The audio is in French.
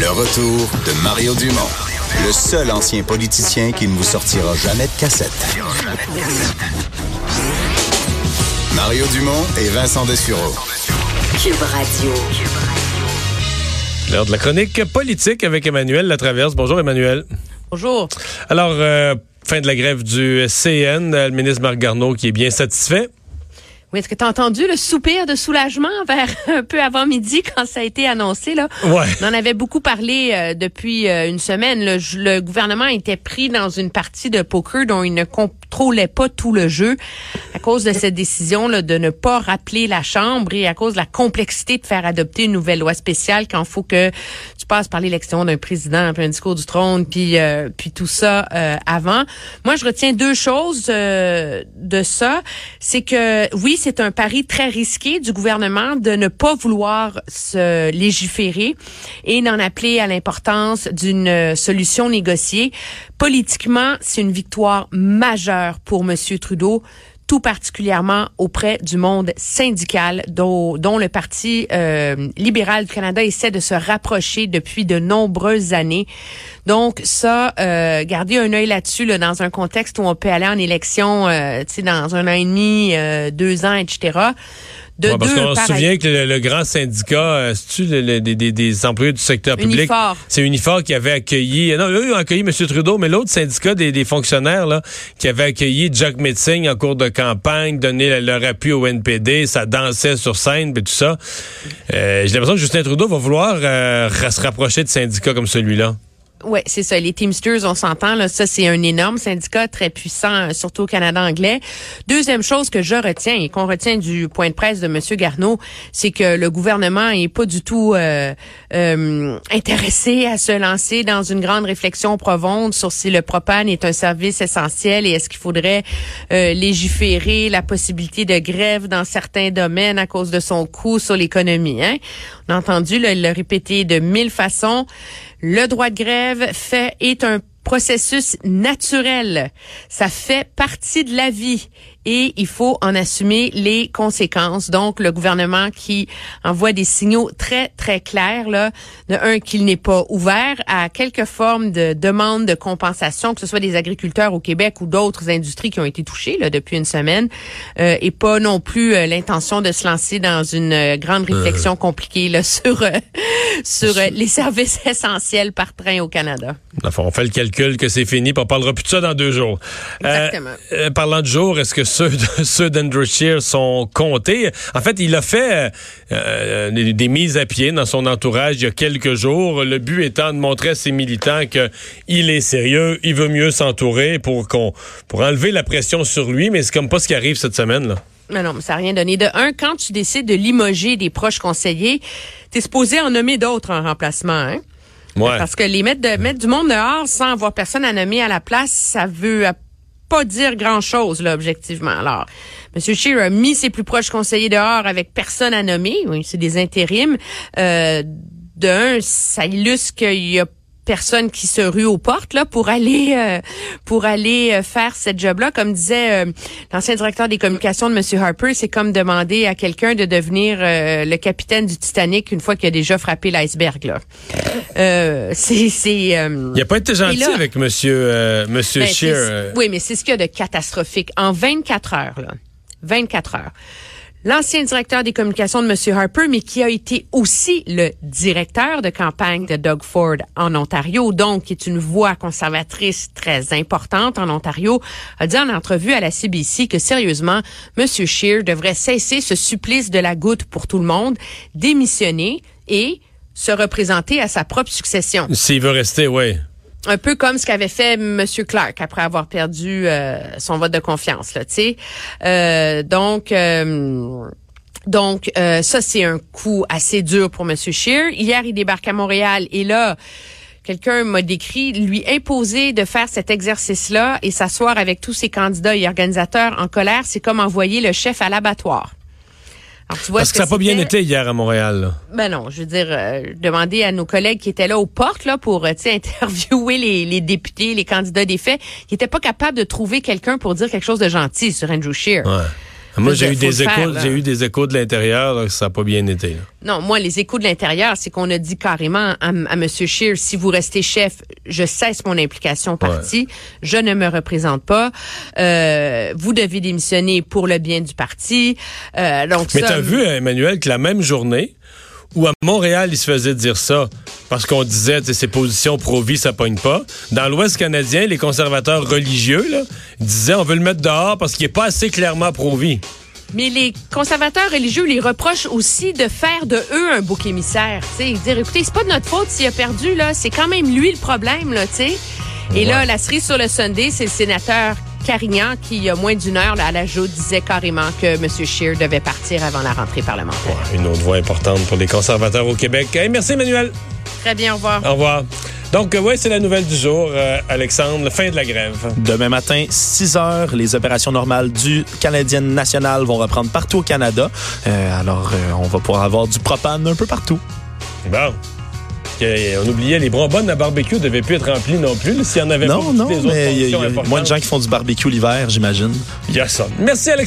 Le retour de Mario Dumont, le seul ancien politicien qui ne vous sortira jamais de cassette. Mario Dumont et Vincent Dessureau. Cube Radio. L'heure de la chronique politique avec Emmanuel Latraverse. Bonjour Emmanuel. Bonjour. Alors, euh, fin de la grève du CN, le ministre Marc Garneau qui est bien satisfait. Oui, est-ce que tu as entendu le soupir de soulagement vers un peu avant midi quand ça a été annoncé là? Ouais. On en avait beaucoup parlé euh, depuis euh, une semaine. Le, le gouvernement était pris dans une partie de poker dont il ne contrôlait pas tout le jeu à cause de cette décision là, de ne pas rappeler la Chambre et à cause de la complexité de faire adopter une nouvelle loi spéciale quand il faut que tu passes par l'élection d'un président, puis un discours du trône, puis euh, puis tout ça euh, avant. Moi, je retiens deux choses euh, de ça. C'est que oui, c'est un pari très risqué du gouvernement de ne pas vouloir se légiférer et d'en appeler à l'importance d'une solution négociée. Politiquement, c'est une victoire majeure pour Monsieur Trudeau tout particulièrement auprès du monde syndical dont, le Parti euh, libéral du Canada essaie de se rapprocher depuis de nombreuses années. Donc ça, euh, gardez un œil là-dessus là, dans un contexte où on peut aller en élection, euh, dans un an et demi, euh, deux ans, etc. De Ouais, parce qu'on se souvient que le, le grand syndicat, euh, c'est-tu le- des, employés du secteur public? C'est Unifor qui avait accueilli, non, eux ont accueilli M. Trudeau, mais l'autre syndicat des, des fonctionnaires, là, qui avait accueilli Jack Metzing en cours de campagne, donné le- leur appui au NPD, ça dansait sur scène, et tout ça. Euh, J'ai l'impression que Justin Trudeau va vouloir euh, se rapprocher de syndicats comme celui-là. Ouais, c'est ça. Les Teamsters, on s'entend là, ça c'est un énorme syndicat très puissant, euh, surtout au Canada anglais. Deuxième chose que je retiens et qu'on retient du point de presse de Monsieur Garneau, c'est que le gouvernement est pas du tout euh, euh, intéressé à se lancer dans une grande réflexion profonde sur si le propane est un service essentiel et est-ce qu'il faudrait légiférer la possibilité de grève dans certains domaines à cause de son coût sur l'économie. Hein? On a entendu l'a répété de mille façons. Le droit de grève fait est un processus naturel. Ça fait partie de la vie et il faut en assumer les conséquences. Donc, le gouvernement qui envoie des signaux très, très clairs, là, de un, qu'il n'est pas ouvert à quelque forme de demande de compensation, que ce soit des agriculteurs au Québec ou d'autres industries qui ont été touchées là, depuis une semaine, euh, et pas non plus euh, l'intention de se lancer dans une euh, grande réflexion compliquée là, sur, euh, sur euh, les services essentiels par train au Canada. On fait le calcul que c'est fini, puis on parlera plus de ça dans deux jours. Exactement. Euh, euh, parlant de jours, est-ce que ceux de, ceux d'Andrew Scheer sont comptés? En fait, il a fait euh, euh, des, des mises à pied dans son entourage il y a quelques jours. Le but étant de montrer à ses militants que il est sérieux, il veut mieux s'entourer pour qu'on pour enlever la pression sur lui, mais c'est comme pas ce qui arrive cette semaine là. Mais non, mais ça n'a rien donné. De un, quand tu décides de limoger des proches conseillers, t'es supposé en nommer d'autres en remplacement, hein? Ouais. Parce que les mettre, de, mettre du monde dehors sans avoir personne à nommer à la place, ça veut pas dire grand-chose, là, objectivement. Alors, M. Scheer a mis ses plus proches conseillers dehors avec personne à nommer. Oui, c'est des intérims. Euh, de un, ça illustre qu'il y a personne qui se rue aux portes là pour aller euh, pour aller euh, faire cette job là comme disait euh, l'ancien directeur des communications de monsieur Harper c'est comme demander à quelqu'un de devenir euh, le capitaine du Titanic une fois qu'il a déjà frappé l'iceberg là c'est c'est Il a pas été gentil là- avec monsieur monsieur ben, Scheer. Oui, mais c'est ce qu'il y a de catastrophique. En 24 heures, là, 24 heures, l'ancien directeur des communications de M. Harper, mais qui a été aussi le directeur de campagne de Doug Ford en Ontario, donc qui est une voix conservatrice très importante en Ontario, a dit en entrevue à la CBC que sérieusement, M. Scheer devrait cesser ce supplice de la goutte pour tout le monde, démissionner et se représenter à sa propre succession. S'il veut rester, ouais. Un peu comme ce qu'avait fait M. Clark après avoir perdu euh, son vote de confiance, là, tu. Euh, donc, euh, Donc, ça, c'est un coup assez dur pour M. Scheer. Hier, il débarque à Montréal et là, quelqu'un m'a décrit lui imposer de faire cet exercice-là et s'asseoir avec tous ses candidats et organisateurs en colère, c'est comme envoyer le chef à l'abattoir. Alors, tu vois Parce que, ça n'a pas bien été hier à Montréal. Là. Ben non, je veux dire, euh, demander à nos collègues qui étaient là aux portes là pour euh, interviewer les, les, députés, les candidats des faits, qui n'étaient pas capables de trouver quelqu'un pour dire quelque chose de gentil sur Andrew Scheer. Ouais. Moi, j'ai eu des échos, j'ai eu des échos de l'intérieur, ça n'a pas bien été. Non, moi, les échos de l'intérieur, c'est qu'on a dit carrément à, à M. Scheer, si vous restez chef, je cesse mon implication au parti, je ne me représente pas. Euh, vous devez démissionner pour le bien du parti. Euh, donc Mais t'as vu, Emmanuel, que la même journée, où à Montréal, il se faisait dire ça parce qu'on disait que ses positions pro-vie, ça pogne pas. Dans l'Ouest canadien, les conservateurs religieux là, disaient on veut le mettre dehors parce qu'il est pas assez clairement pro-vie. Mais les conservateurs religieux les reprochent aussi de faire de eux un bouc émissaire. sais, dire écoutez, c'est pas de notre faute s'il a perdu, là. C'est quand même lui le problème, là, tu sais. Et là, la cerise sur le Sunday, c'est le sénateur Carignan qui, il y a moins d'une heure, là, à la joute, disait carrément que M. Scheer devait partir avant la rentrée parlementaire. une autre voix importante pour les conservateurs au Québec. merci, Emmanuel. Très bien, au revoir. Au revoir. Donc, oui, c'est la nouvelle du jour, euh, Alexandre, fin de la grève. Demain matin, 6 heures, les opérations normales du Canadien national vont reprendre partout au Canada. Euh, alors, euh, on va pouvoir avoir du propane un peu partout. Bon. On oubliait les bonbonnes à barbecue devaient plus être remplies non plus. S'il y en avait non, pas, non, mais il y, a moins de gens qui font du barbecue l'hiver, j'imagine. Merci, Alexandre.